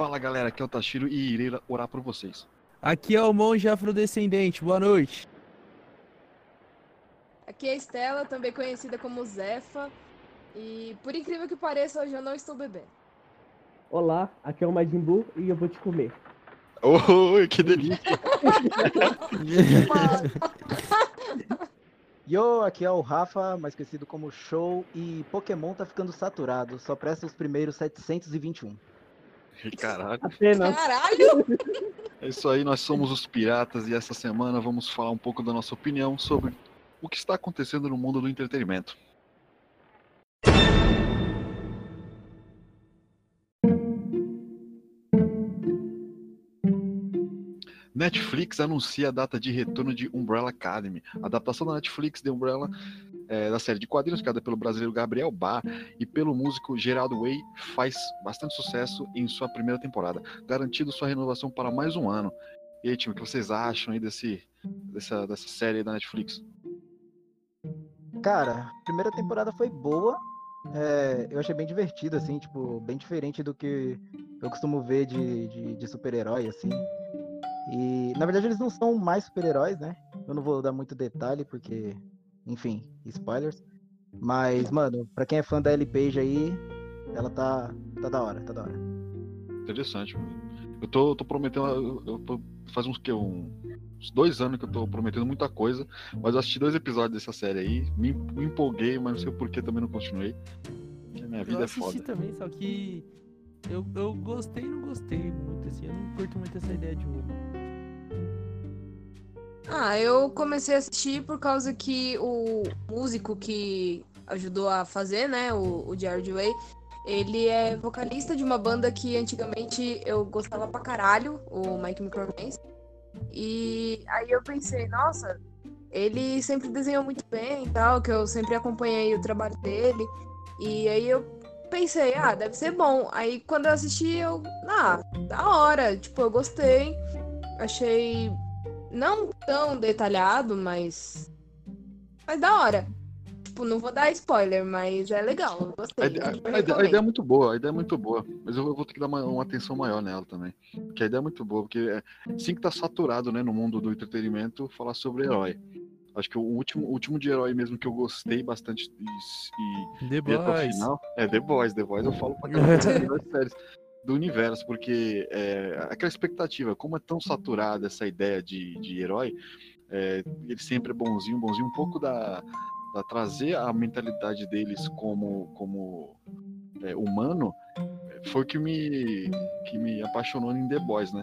Fala galera, aqui é o Tashiro e irei orar por vocês. Aqui é o monge afrodescendente, boa noite. Aqui é a Estela, também conhecida como Zefa. E por incrível que pareça, hoje eu não estou bebendo. Olá, aqui é o Majin Buu e eu vou te comer. Oi, que delícia! Yo, aqui é o Rafa, mais conhecido como Show, e Pokémon tá ficando saturado, só presta os primeiros 721. Caralho. Apenas. Caralho! É isso aí, nós somos os Piratas e essa semana vamos falar um pouco da nossa opinião sobre o que está acontecendo no mundo do entretenimento. Netflix anuncia a data de retorno de Umbrella Academy. A adaptação da Netflix de Umbrella é, da série de quadrinhos, criada pelo brasileiro Gabriel Bar e pelo músico Geraldo Way, faz bastante sucesso em sua primeira temporada, garantindo sua renovação para mais um ano. E aí, time, o que vocês acham aí desse, dessa, dessa série da Netflix? Cara, a primeira temporada foi boa. é, eu achei bem divertido, assim, tipo, bem diferente do que eu costumo ver de, de, de super-herói, assim. E, na verdade, eles não são mais super-heróis, né? Eu não vou dar muito detalhe, porque, enfim, spoilers. Mas, mano, pra quem é fã da Ellie Page aí, ela tá, tá da hora, tá da hora. Interessante, mano. Eu tô, tô prometendo. Eu, eu tô, faz uns que um, uns dois anos que eu tô prometendo muita coisa, mas eu assisti dois episódios dessa série aí, me, me empolguei, mas não sei o porquê também não continuei. A minha vida eu é assisti foda. também, só que eu, eu gostei e não gostei muito, assim. Eu não curto muito essa ideia de roubo. Ah, eu comecei a assistir por causa que o músico que ajudou a fazer, né, o, o Jared Way, ele é vocalista de uma banda que antigamente eu gostava pra caralho, o Mike Micromans. E aí eu pensei, nossa, ele sempre desenhou muito bem e tal, que eu sempre acompanhei o trabalho dele. E aí eu pensei, ah, deve ser bom. Aí quando eu assisti, eu, ah, da hora, tipo, eu gostei. Achei não tão detalhado, mas. Mas da hora. Tipo, não vou dar spoiler, mas é legal. Eu A gostei. a ideia- a recomendo. ideia é muito boa, a ideia é muito boa. Mas eu vou ter que dar uma, uma atenção maior nela também. Porque a ideia é muito boa, porque é, sim que tá saturado, né, no mundo do entretenimento, falar sobre herói. Acho que o último, o último de herói mesmo que eu gostei bastante e, e The vi até o Boys. final é The Boys. The Boys eu falo pra caramba das melhores séries do universo, porque é, aquela expectativa, como é tão saturada essa ideia de, de herói, é, ele sempre é bonzinho, bonzinho, um pouco da, da trazer a mentalidade deles como, como é, humano, foi o que me, que me apaixonou em The Boys, né?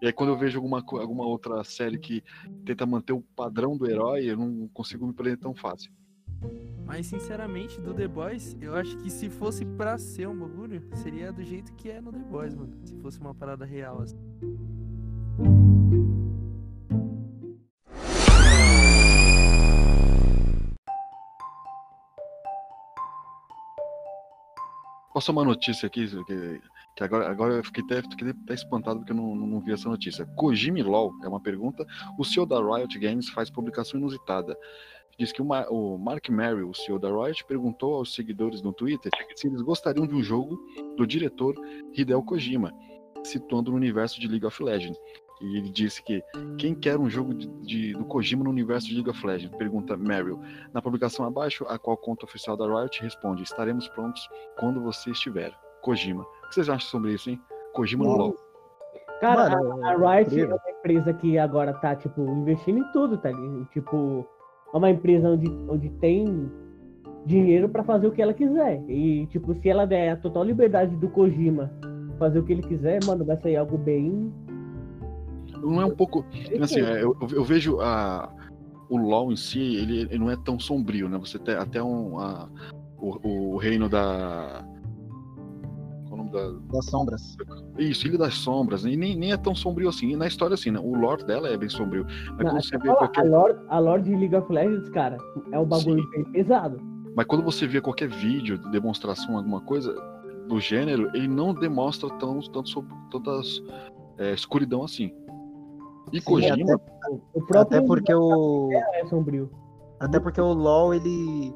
E aí quando eu vejo alguma, alguma outra série que tenta manter o padrão do herói, eu não consigo me prender tão fácil. Mas sinceramente, do The Boys, eu acho que se fosse pra ser um bagulho, seria do jeito que é no The Boys, mano. Se fosse uma parada real, assim. Posso uma notícia aqui, que, que agora, agora eu fiquei até, fiquei até espantado porque eu não, não vi essa notícia. Kojima LOL é uma pergunta. O CEO da Riot Games faz publicação inusitada. Diz que o, Ma- o Mark Merrill, o CEO da Riot, perguntou aos seguidores no Twitter se eles gostariam de um jogo do diretor Hideo Kojima, situando no universo de League of Legends. E ele disse que quem quer um jogo de, de- do Kojima no universo de League of Legends? Pergunta Merrill. Na publicação abaixo, a qual conta oficial da Riot responde: estaremos prontos quando você estiver. Kojima. O que vocês acham sobre isso, hein? Kojima no. LoL. Cara, Mano, a, a Riot é incrível. uma empresa que agora tá, tipo, investindo em tudo, tá ligado? Tipo, é uma empresa onde, onde tem dinheiro pra fazer o que ela quiser. E, tipo, se ela der a total liberdade do Kojima fazer o que ele quiser, mano, vai sair algo bem. Não é um pouco. Assim, é, eu, eu vejo a, o LoL em si, ele, ele não é tão sombrio, né? Você tem até um. a- o, o reino da. O nome da. Das sombras. Isso, Ilha das Sombras, né? e nem, nem é tão sombrio assim. E na história, assim, né? O lore dela é bem sombrio. Mas Não, quando você vê qualquer. a, lore, a lore de League of Legends, cara, é um bagulho bem pesado. Mas quando você vê qualquer vídeo de demonstração, alguma coisa do gênero, ele não demonstra tão, tanto sobre tantas é, escuridão assim. E Sim, Kojima, até, O próprio até porque o. é sombrio. Até porque o LoL, ele.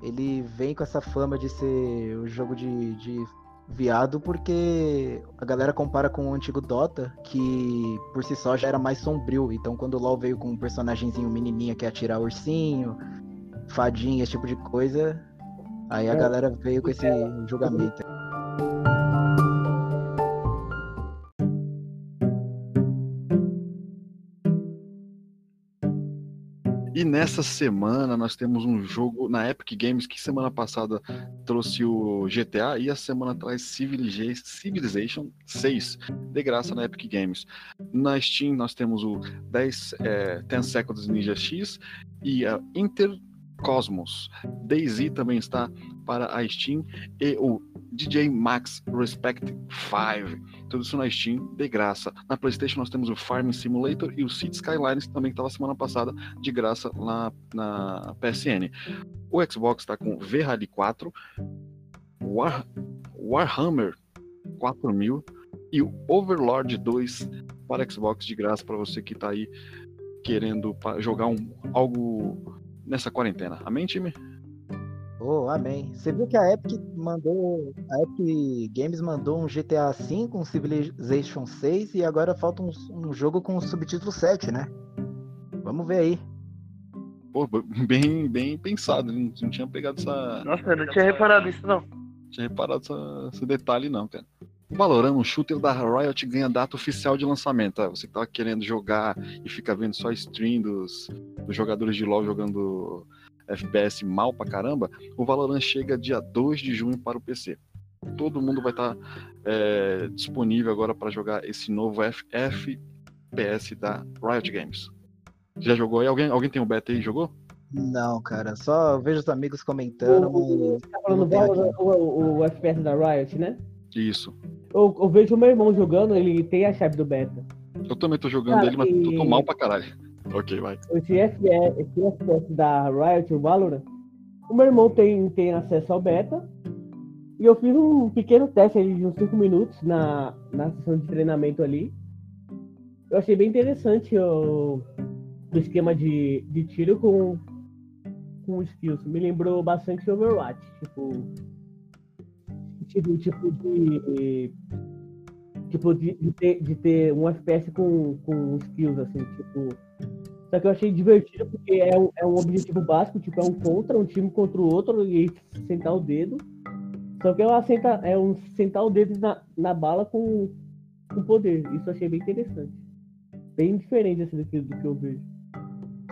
Ele vem com essa fama de ser o jogo de, de viado porque a galera compara com o antigo Dota, que por si só já era mais sombrio. Então quando o LoL veio com um personagemzinho menininha que ia atirar ursinho, fadinha, esse tipo de coisa, aí a É. galera veio com esse julgamento. Nessa semana nós temos um jogo na Epic Games que semana passada trouxe o GTA e a semana atrás Civiliza- Civilization 6 de graça na Epic Games. Na Steam nós temos o 10, é, 10 Seconds Ninja X e a Inter Cosmos. DayZ também está para a Steam e o DJ Max Respect 5. Tudo isso na Steam de graça. Na PlayStation nós temos o Farming Simulator e o City Skylines que também estava semana passada de graça lá na PSN. O Xbox está com V-Rally 4, War, Warhammer 4000 e o Overlord 2 para Xbox de graça para você que está aí querendo jogar um, algo nessa quarentena. Amém, time? Oh, amém. Você viu que a Epic mandou. A Epic Games mandou um GTA V, um Civilization 6 e agora falta um, um jogo com o subtítulo 7, né? Vamos ver aí. Pô, bem, bem pensado, não, não tinha pegado essa. Nossa, eu não tinha reparado isso, não. tinha reparado essa- esse detalhe, não, cara. O Valorant, um shooter da Riot, ganha data oficial de lançamento. Ah, Você que tava querendo jogar e fica vendo só stream dos, dos jogadores de LoL jogando FPS mal pra caramba, o Valorant chega dia 2 de junho para o PC. Todo mundo vai estar disponível agora para jogar esse novo FPS da Riot Games. Já jogou aí? Alguém, alguém tem um beta aí e jogou? Não, cara, só vejo os amigos comentando. O- mas Tá falando Valorant, o, o, o FPS da Riot, né? Isso. Eu, eu vejo o meu irmão jogando, ele tem a chave do beta. Eu também tô jogando Cara, ele, mas tô, tô mal pra caralho. Ok, vai. Esse FPS, da Riot, o Valorant, o meu irmão tem, tem acesso ao beta. E eu fiz um pequeno teste de uns 5 minutos na, na sessão de treinamento ali. Eu achei bem interessante o, o esquema de, de tiro com, com skills. Me lembrou bastante Overwatch. Tipo, tipo, tipo de. Tipo, de, de, ter, de ter um FPS com, com skills, assim, tipo. Só que eu achei divertido porque é um, é um objetivo básico, tipo, é um contra, um time contra o outro e sentar o dedo. Só que é, uma senta, é um sentar o dedo na, na bala com, com poder. Isso achei bem interessante. Bem diferente assim, do, do que eu vejo.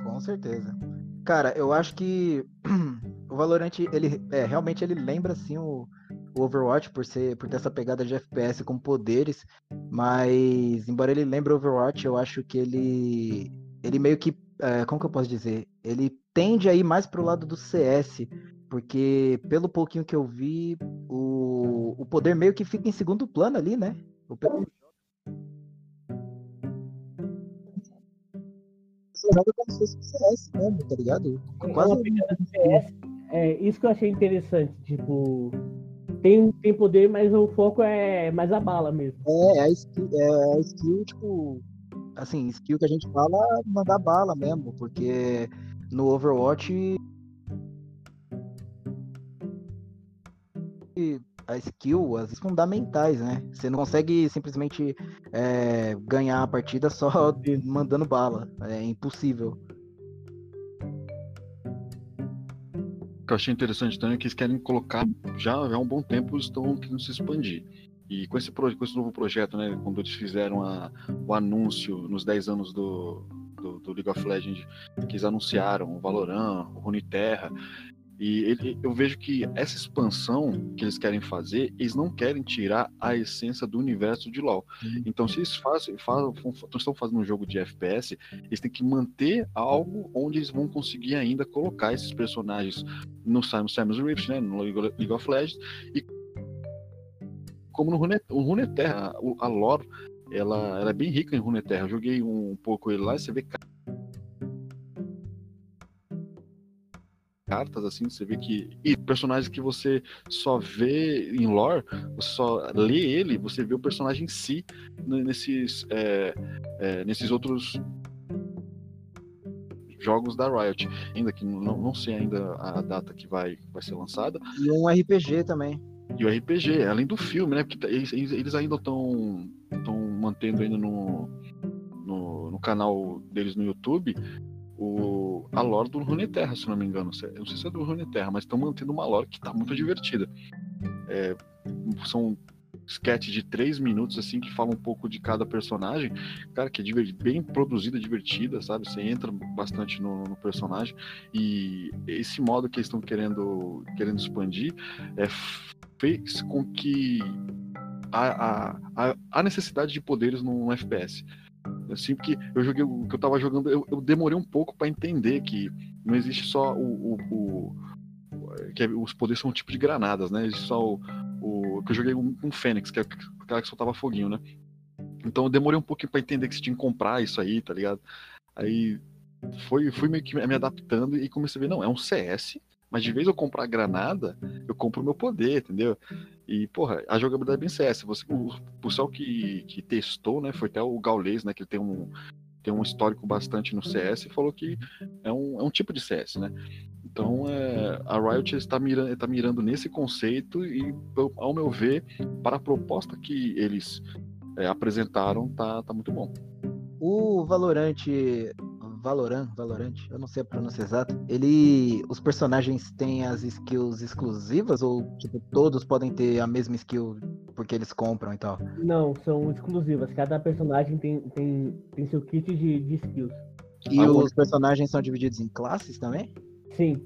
Com certeza. Cara, eu acho que o Valorant, ele é, realmente ele lembra assim o, o Overwatch por ser por ter essa pegada de FPS com poderes, mas embora ele lembre o Overwatch, eu acho que ele ele meio que é, como que eu posso dizer? Ele tende a ir mais pro lado do CS, porque pelo pouquinho que eu vi, o, o poder meio que fica em segundo plano ali, né? O pe- Você joga como se fosse um CS mesmo, tá ligado? É Quase CS. É isso que eu achei interessante. Tipo, tem, tem poder, mas o foco é mais a bala mesmo. É, a skill, é a skill, tipo, assim, skill que a gente fala, mandar bala mesmo, porque no Overwatch a skill, as fundamentais, né? Você não consegue simplesmente é, ganhar a partida só de- mandando bala. É impossível. O que eu achei interessante também é que eles querem colocar, já há um bom tempo, estão querendo se expandir. E com esse, com esse novo projeto, né, quando eles fizeram a- o anúncio nos 10 anos do, do, do League of Legends, que eles anunciaram o Valorant, o Runeterra, e ele- eu vejo que essa expansão que eles querem fazer, eles não querem tirar a essência do universo de LoL. Uhum. Então, se eles fazem, fazem, estão fazendo um jogo de FPS, eles têm que manter algo onde eles vão conseguir ainda colocar esses personagens no Simon Samus Rift, né, no League of Legends, e como no Rune- o Runeterra, a lore, ela, ela é bem rica em Runeterra. Eu joguei um pouco ele lá e você vê ca- cartas assim, você vê que e personagens que você só vê em lore, você só lê ele, você vê o personagem em si nesses é, é, nesses outros jogos da Riot, ainda que não, não sei ainda a data que vai, vai ser lançada, E um RPG também. E o RPG, além do filme, né? Porque eles, eles- ainda estão mantendo ainda no, no, no canal deles no YouTube o, a lore do Runeterra, se não me engano. Eu não sei se é do Runeterra, mas estão mantendo uma lore que tá muito divertida. É, são sketches de três minutos, assim, que falam um pouco de cada personagem. Cara, que é bem produzida, divertida, sabe? Você entra bastante no, no personagem. E esse modo que eles estão querendo, querendo expandir é, fez com que a, a, a, necessidade de poderes no, no FPS. Assim, porque eu joguei o que eu tava jogando, eu, eu demorei um pouco para entender que não existe só o, o- o- que é- os poderes são um tipo de granadas, né? Existe só o, o que eu joguei um, um Fênix, que é o cara que soltava foguinho, né? Então eu demorei um pouquinho para entender que você tinha que comprar isso aí, tá ligado? Aí foi, fui meio que me adaptando e comecei a ver, não, é um CS, mas de vez eu comprar granada, eu compro o meu poder, entendeu? E, porra, a jogabilidade é bem CS. Você, o pessoal que, que testou, né, foi até o Gaules, né, que ele tem um, tem um histórico bastante no CS e falou que é um, é um tipo de CS, né? Então, é, a Riot está mirando, está mirando nesse conceito e, ao meu ver, para a proposta que eles é, apresentaram, tá, tá muito bom. O Valorante. Valorant, Valorant, eu não sei a pronúncia exata. Ele. Os personagens têm as skills exclusivas ou tipo, todos podem ter a mesma skill porque eles compram e tal? Não, são exclusivas. Cada personagem tem, tem, tem seu kit de, de skills. E Ah, os personagens são divididos em classes também? Sim.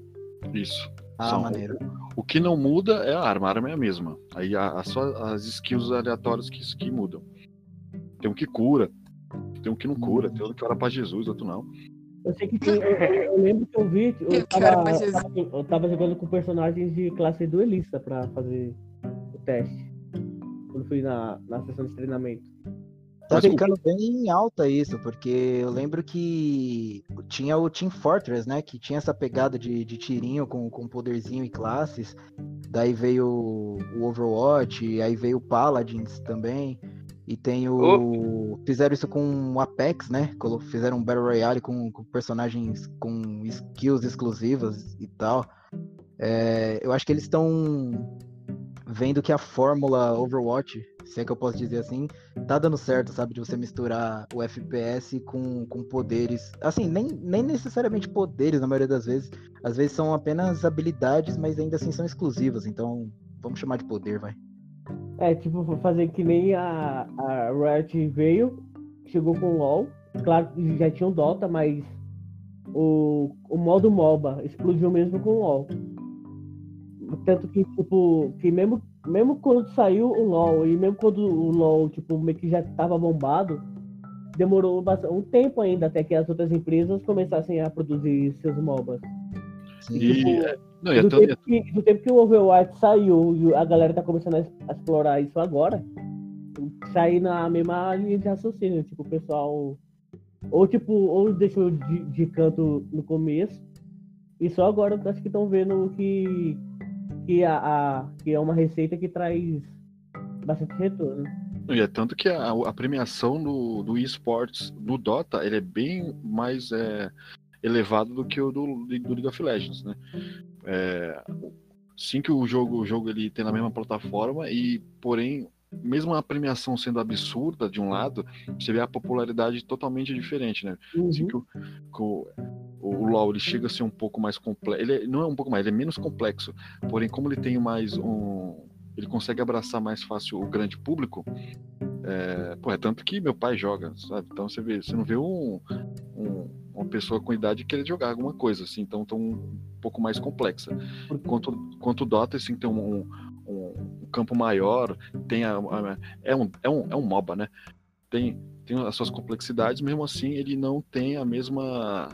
Isso. Ah, São- maneiro. O que não muda é a arma, a arma é a mesma. Aí a, a- só as skills aleatórias que, que mudam. Tem um que cura, tem um que não cura, tem outro que ora pra Jesus, outro não. Eu sei que tem. Eu, eu- lembro que eu vi. Eu Eu tava, eu tava jogando com personagens de classe duelista pra fazer o teste. Quando fui na, na sessão de treinamento. Tá ficando bem alta isso, porque eu lembro que tinha o Team Fortress, né? Que tinha essa pegada de, de tirinho com, com poderzinho e classes. Daí veio o Overwatch, aí veio o Paladins também. E tem o. Fizeram isso com o Apex, né? Fizeram um Battle Royale com, com personagens com skills exclusivas e tal. É, eu acho que eles estão vendo que a fórmula Overwatch, se é que eu posso dizer assim, tá dando certo, sabe? De você misturar o FPS com, com poderes. Assim, nem, nem necessariamente poderes na maioria das vezes. Às vezes são apenas habilidades, mas ainda assim são exclusivas. Então, vamos chamar de poder, vai. É, tipo, fazer que nem a, a Riot veio, chegou com o LoL. Claro que já tinha o Dota, mas o, o modo MOBA explodiu mesmo com o LoL. Tanto que, tipo, que mesmo, mesmo quando saiu o LoL e mesmo quando o LoL, tipo, meio que já tava bombado, demorou um tempo ainda até que as outras empresas começassem a produzir seus MOBAs. Sim. E, é, não, do, tanto- tempo que, do tempo que o Overwatch saiu e a galera tá começando a, explorar isso agora, sair na mesma linha de raciocínio, tipo, o pessoal ou tipo, ou deixou de, de canto no começo, e só agora acho que estão vendo que, que, a, a- que é uma receita que traz bastante retorno. E é tanto que a, a premiação do, do esportes do Dota ele é bem mais é, elevado do que o do, do League of Legends, né? É, sim que o jogo, o jogo ele tem na mesma plataforma e, porém, mesmo a premiação sendo absurda de um lado, você vê a popularidade totalmente diferente, né? Assim Uhum. que o, que o, o LoL ele chega a ser um pouco mais complexo. Ele é- não é um pouco mais, ele é menos complexo. Porém, como ele tem mais um. Ele consegue abraçar mais fácil o grande público. É, pô, é tanto que meu pai joga, sabe? Então você vê, você não vê um, um- uma pessoa com idade querer jogar alguma coisa, assim, então tão um pouco mais complexa. Enquanto, enquanto o Dota, assim, tem um, um- um campo maior, tem a, a- é, um, é, um, é um MOBA, né? Tem, tem as suas complexidades, mesmo assim ele não tem a mesma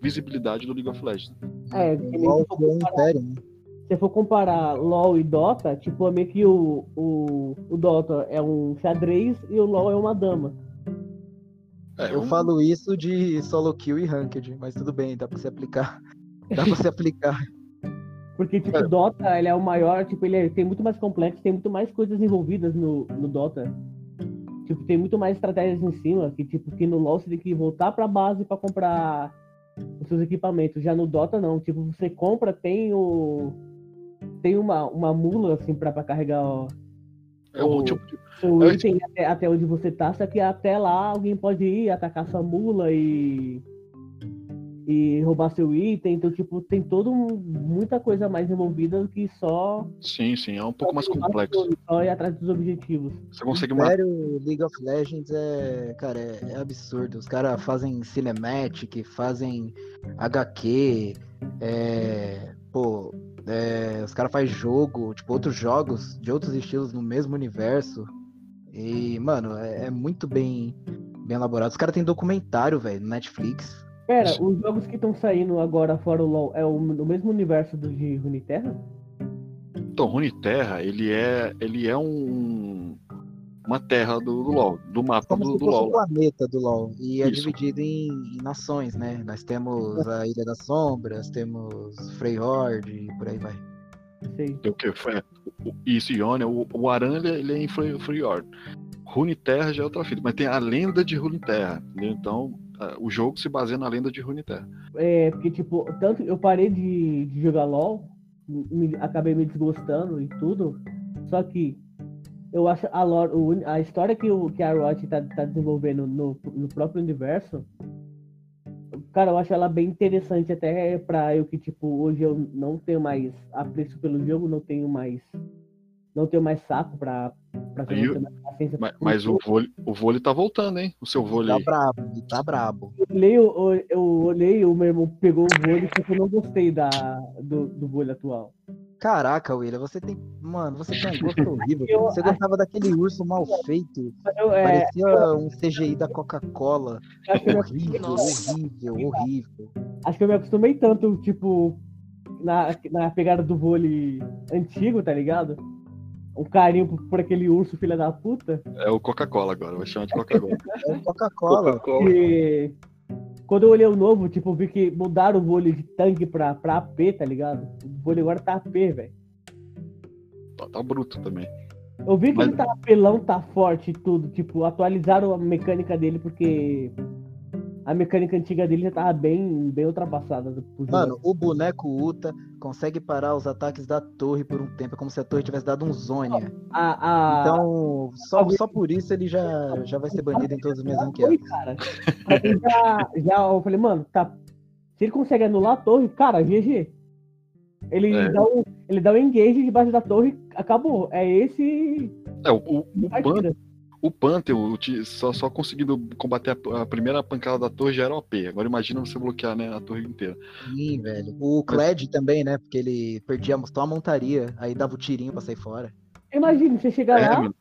visibilidade do League of Legends. É, for o comparar- Império, né? se for comparar LoL e Dota, tipo, é meio que o, o, o Dota é um xadrez e o LoL é uma dama. É, Eu um- falo isso de solo kill e ranked, mas tudo bem, dá pra se aplicar. Dá pra se aplicar. Porque, tipo, É. o Dota, ele é o maior, tipo, ele é- tem muito mais complexo, tem muito mais coisas envolvidas no, no Dota. Tipo, tem muito mais estratégias em cima, que, tipo, que no LoL você tem que voltar pra base pra comprar os seus equipamentos. Já no Dota, não. Tipo, você compra, tem o... tem uma, uma mula, assim, pra, pra carregar ó, É um o- tipo de- seu É, item até, até onde você tá, só que até lá alguém pode ir atacar sua mula e. E roubar seu item, então, tipo, tem todo um- muita coisa mais envolvida do que só. Sim, sim, é um pouco mais complexo. Só ir atrás dos objetivos. Você consegue o matar. Império League of Legends é, cara, é, é absurdo. Os caras fazem cinematic, fazem HQ, é, pô, é, os caras fazem jogo, tipo, outros jogos de outros estilos no mesmo universo. E, mano, é, é muito bem, bem elaborado. Os caras têm documentário, velho, no Netflix. Pera, os jogos que estão saindo agora fora o LoL é o, no mesmo universo do de Runeterra? Então, Runeterra, ele é, ele é um uma terra do, do LoL, do mapa Como do, se do fosse um LoL. planeta do LoL. E é Isso. dividido em, em nações, né? Nós temos a Ilha das Sombras, temos Freyhord e por aí vai. Sei. É o que isso Ionia, o, o Aran ele, é em Freeord. Runeterra já é outra fita, mas tem a lenda de Runeterra, entendeu? Então, o jogo se baseia na lenda de Runeterra. É, porque, tipo, tanto eu parei de, de jogar LoL, me- acabei me desgostando e tudo, só que eu acho a, lore, a história que, o, que a Riot tá, tá desenvolvendo no, no próprio universo, cara, eu acho ela bem interessante até pra eu que, tipo, hoje eu não tenho mais apreço pelo jogo, não tenho mais não tenho mais saco pra, pra Aí eu- ter mais paciência Mas, mas o vôlei, o vôlei tá voltando, hein? O seu vôlei. Tá brabo, tá brabo. Eu olhei, o- eu olhei, o meu irmão pegou o vôlei porque eu não gostei da, do, do vôlei atual. Caraca, William, você tem. Mano, você tem um gosto horrível. Eu- Você gostava daquele urso mal feito. Eu, é, Parecia um CGI da Coca-Cola. Horrível, Nossa. horrível, horrível. acho que eu me acostumei tanto, tipo, na, na pegada do vôlei antigo, tá ligado? Um carinho por, por aquele urso filha da puta. É o Coca-Cola agora, vai chamar de Coca-Cola. É Coca-Cola. Coca-Cola. E quando eu olhei o novo, tipo, vi que mudaram o vôlei de tanque pra, pra AP, tá ligado? O vôlei agora tá AP, velho. tá, tá bruto também. Eu vi que Mas- ele tá apelão, tá forte e tudo. Tipo, atualizaram a mecânica dele porque a mecânica antiga dele já tava bem, bem ultrapassada. Mano, o boneco Uta consegue parar os ataques da torre por um tempo. É como se a torre tivesse dado um Zônia. a, a, Então, só, só por isso ele já, já vai ser banido em todos os meus Oi, ranqueados. cara. Aí já, já eu falei, mano, tá. Se ele consegue anular a torre, cara, GG. Ele, É. dá, um, ele dá um engage debaixo da torre, acabou. É esse. É, o, o, o. o ti- só, só conseguindo combater a, a primeira pancada da torre já era OP. Agora imagina você bloquear né, a torre inteira. Sim, velho. O Kled também, né? Porque ele perdia só a montaria, aí dava o tirinho pra sair fora. Imagina, você chega É, lá, mano,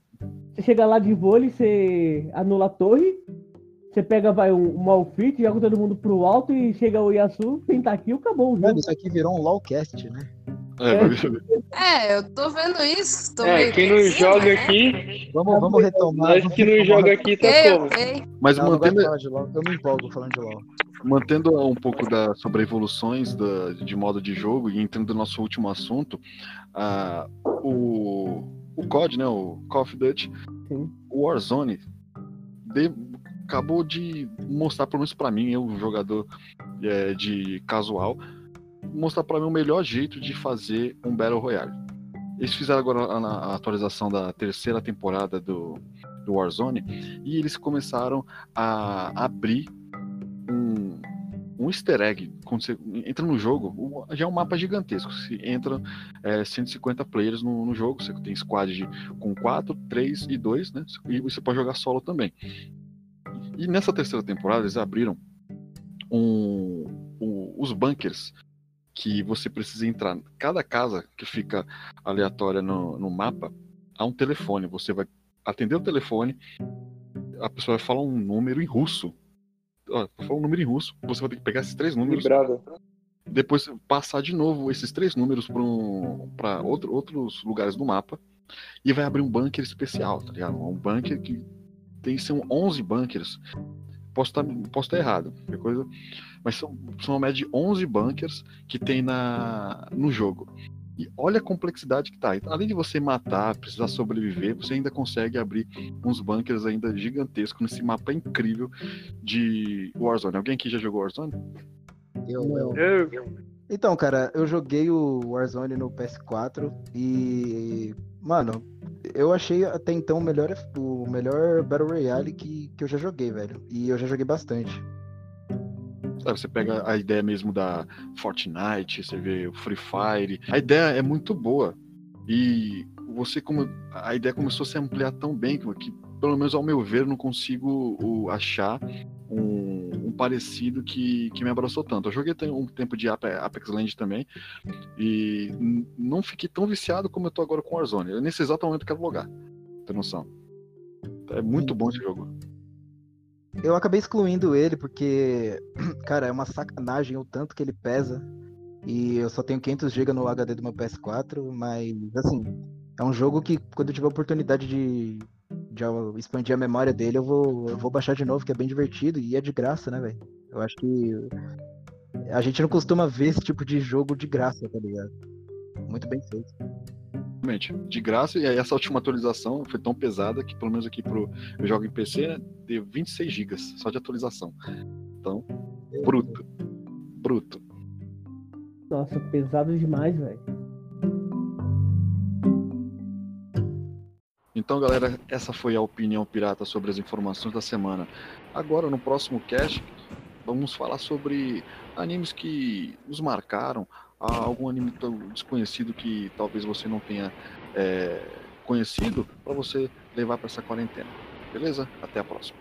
você chega lá de vôlei, você anula a torre, você pega, vai, um, um outfit, joga todo mundo pro alto e chega o Yasu, pentakill, acabou o jogo. Mano, isso aqui virou um LOLcast, né? é, É, eu tô vendo isso. Tô É, quem não joga né? aqui, Vamos, vamos retomar. nós vamos que não joga aqui tá como? ok. mas Não, não de mantendo, LOL. Eu me empolgo falando de LOL. mantendo um pouco da, sobre evoluções da, de modo de jogo e entrando no nosso último assunto, ah, o, o COD, né, o Call of Duty, Sim. o Warzone, de- acabou de mostrar, pelo menos pra mim, eu, um jogador é, de casual, mostrar pra mim o melhor jeito de fazer um Battle Royale. Eles fizeram agora a, a atualização da terceira temporada do, do Warzone e eles começaram a abrir um, um easter egg. Quando você entra no jogo, já é um mapa gigantesco. Se entra é, 150 players no, no jogo, você tem squad de, com 4, 3 e 2, né? E você pode jogar solo também. E nessa terceira temporada eles abriram um, um- os bunkers que você precisa entrar. Cada casa que fica aleatória no, no mapa, há um telefone. Você vai atender o telefone, a pessoa vai falar um número em russo. Vai falar um número em russo. Você vai ter que pegar esses três números Vibrava. depois passar de novo esses três números para outro, outros lugares do mapa e vai abrir um bunker especial, tá ligado? Um bunker que tem são 11 bunkers. Posso estar posso estar errado, coisa, mas são, são uma média de 11 bunkers que tem na no jogo. E olha a complexidade que tá. Além de você matar, precisar sobreviver, você ainda consegue abrir uns bunkers ainda gigantescos nesse mapa incrível de Warzone. Alguém aqui já jogou Warzone? Eu, Não. eu, Eu, Então, cara, eu joguei o Warzone no PS4 e, mano, eu achei até então o melhor, o melhor Battle Royale que, que eu já joguei, velho. E eu já joguei bastante. Sabe, você pega a ideia mesmo da Fortnite, você vê o Free Fire. A ideia é muito boa. E você como a ideia começou a se ampliar tão bem que, pelo menos ao meu ver, não consigo achar um, parecido que, que me abraçou tanto. Eu joguei um tempo de Apex Legends também e não fiquei tão viciado como eu tô agora com Warzone. Eu, nesse exato momento quero logar. Tem noção? É muito bom esse jogo. Eu acabei excluindo ele porque, cara, é uma sacanagem o tanto que ele pesa. E eu só tenho 500 GB no HD do meu PS4, mas assim, é um jogo que quando eu tiver oportunidade de, de expandir a memória dele, eu vou, eu vou baixar de novo, que é bem divertido e é de graça, né, velho? Eu acho que a gente não costuma ver esse tipo de jogo de graça, tá ligado? Muito bem feito. Realmente, de graça, e aí essa última atualização foi tão pesada que, pelo menos aqui pro. Eu jogo em PC, né? Deu 26 GB só de atualização. Então, bruto. Bruto. Nossa, pesado demais, velho. Então, galera, essa foi a opinião pirata sobre as informações da semana. Agora, no próximo cast, vamos falar sobre animes que nos marcaram, algum anime desconhecido que talvez você não tenha é, conhecido para você levar para essa quarentena. Beleza? Até a próxima.